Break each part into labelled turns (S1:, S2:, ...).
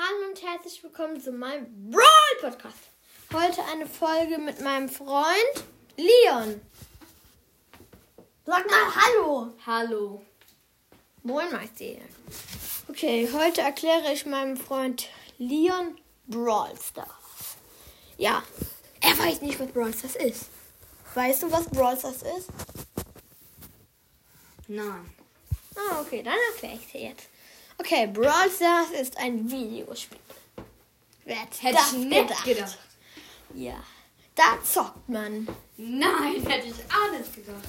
S1: Hallo und herzlich willkommen zu meinem Brawl Podcast. Heute eine Folge mit meinem Freund Leon. Sag mal Hallo.
S2: Hallo.
S1: Moin, Meister. Okay, heute erkläre ich meinem Freund Leon Brawl Stars. Ja, er weiß nicht, was Brawl Stars ist. Weißt du, was Brawl Stars ist?
S2: Nein.
S1: Ah, okay, dann erkläre ich dir jetzt. Okay, Brawl Stars ist ein Videospiel. Wer hätte das
S2: ich nicht
S1: gedacht?
S2: gedacht.
S1: Ja, da zockt man.
S2: Nein, hätte ich alles gedacht.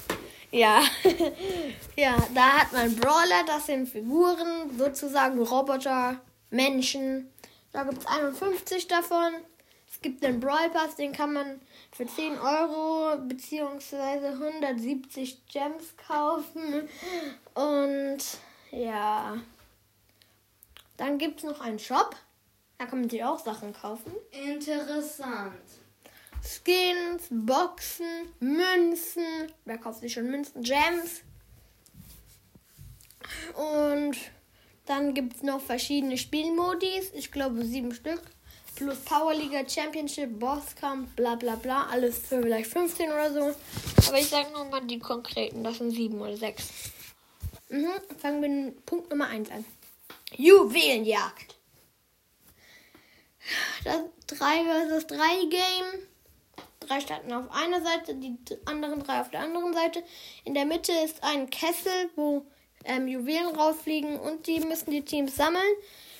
S1: Ja, ja, da hat man Brawler, das sind Figuren, sozusagen Roboter, Menschen. Da gibt es 51 davon. Es gibt den Brawl Pass, den kann man für 10 Euro bzw. 170 Gems kaufen. Und ja, dann gibt es noch einen Shop. Da kann man sich auch Sachen kaufen.
S2: Interessant.
S1: Skins, Boxen, Münzen. Wer kauft sich schon Münzen? Gems. Und dann gibt es noch verschiedene Spielmodis. Ich glaube sieben Stück. Plus Powerliga, Championship, Bosskampf, bla bla bla. Alles für vielleicht 15 oder so. Aber ich sage nochmal die konkreten. Das sind sieben oder sechs. Mhm. Fangen wir mit Punkt Nummer 1 an. Juwelenjagd. Das 3 vs 3 Game drei starten auf einer Seite, die anderen drei auf der anderen Seite. In der Mitte ist ein Kessel, wo ähm, Juwelen rausfliegen und die müssen die Teams sammeln.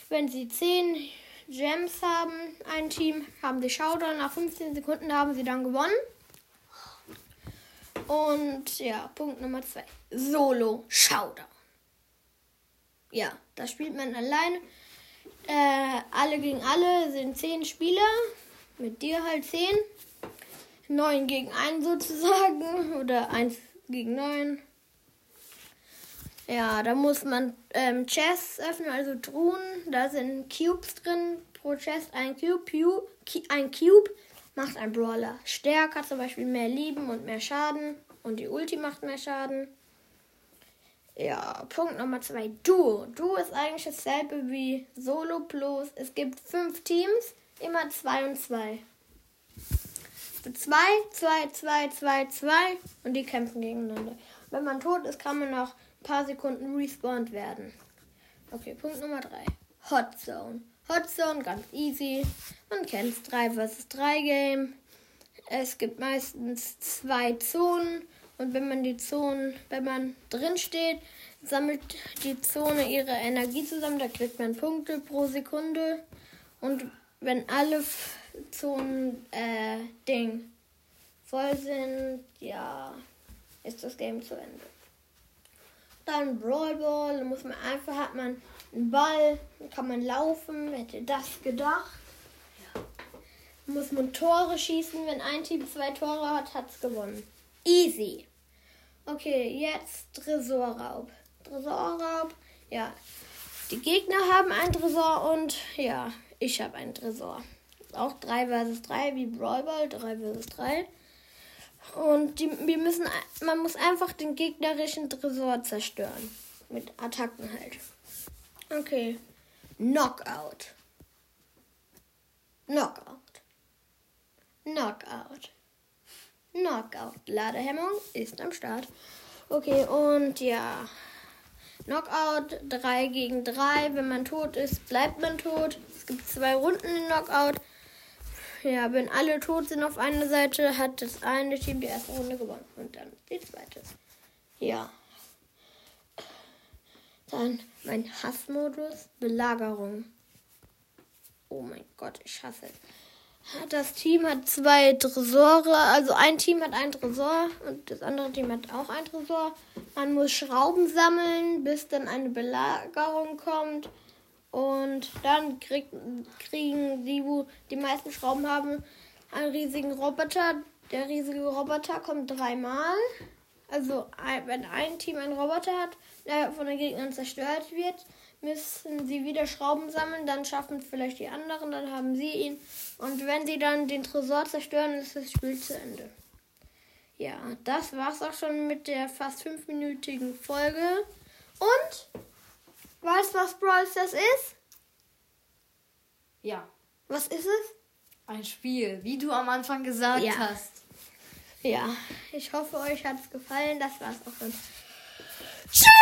S1: Wenn sie 10 Gems haben, ein Team, haben sie Showdown. Nach 15 Sekunden haben sie dann gewonnen. Und ja, Punkt Nummer 2. Solo Showdown. Ja, da spielt man alleine. Äh, alle gegen alle sind 10 Spieler. Mit dir halt 10. 9 gegen 1 sozusagen oder 1 gegen 9. Ja, da muss man ähm, Chests öffnen, also Truhen. Da sind Cubes drin. Pro Chest ein Cube. Ki- Ein Cube macht ein Brawler stärker, zum Beispiel mehr Leben und mehr Schaden. Und die Ulti macht mehr Schaden. Ja, Punkt Nummer 2. Duo. Duo ist eigentlich dasselbe wie Solo plus. Es gibt fünf Teams, immer 2 und 2. 2, 2, 2, 2, 2 und die kämpfen gegeneinander. Wenn man tot ist, kann man nach ein paar Sekunden respawned werden. Okay, Punkt Nummer 3. Hot Zone. Hot Zone, ganz easy. Man kennt es 3 vs 3 Game. Es gibt meistens zwei Zonen und wenn man die Zonen, wenn man drin steht, sammelt die Zone ihre Energie zusammen. Da kriegt man Punkte pro Sekunde. Und wenn alle Zonen äh, Ding voll sind, ja, ist das Game zu Ende. Dann Brawl Ball, da muss man einfach, hat man einen Ball, kann man laufen, hätte das gedacht? Muss man Tore schießen, wenn ein Team zwei Tore hat, hat's gewonnen. Easy. Okay, jetzt Tresorraub. Tresorraub, ja. Die Gegner haben einen Tresor und ja, ich habe einen Tresor. Auch 3 vs 3 wie Brawl Ball, 3 vs 3. Und die, wir müssen, man muss einfach den gegnerischen Tresor zerstören. Mit Attacken halt. Okay. Knockout. Knockout. Knockout. Knockout. Ladehemmung ist am Start. Okay, und ja. Knockout 3 gegen 3. Wenn man tot ist, bleibt man tot. Es gibt zwei Runden in Knockout. Ja, wenn alle tot sind auf einer Seite, hat das eine Team die erste Runde gewonnen. Und dann die zweite. Ja. Dann mein Hassmodus. Belagerung. Oh mein Gott, ich hasse es. Das Team hat zwei Tresore, also ein Team hat einen Tresor und das andere Team hat auch einen Tresor. Man muss Schrauben sammeln, bis dann eine Belagerung kommt. Und dann krieg, kriegen die, wo die meisten Schrauben haben, einen riesigen Roboter. Der riesige Roboter kommt dreimal. Also wenn ein Team einen Roboter hat, der von den Gegnern zerstört wird, müssen sie wieder Schrauben sammeln, dann schaffen es vielleicht die anderen, dann haben sie ihn. Und wenn sie dann den Tresor zerstören, ist das Spiel zu Ende. Ja, das war's auch schon mit der fast fünfminütigen Folge. Und weißt du, was Brawl Stars ist?
S2: Ja.
S1: Was ist es?
S2: Ein Spiel, wie du am Anfang gesagt
S1: Ja.
S2: hast.
S1: Ja, ich hoffe, euch hat es gefallen. Das war's auch schon. Tschüss!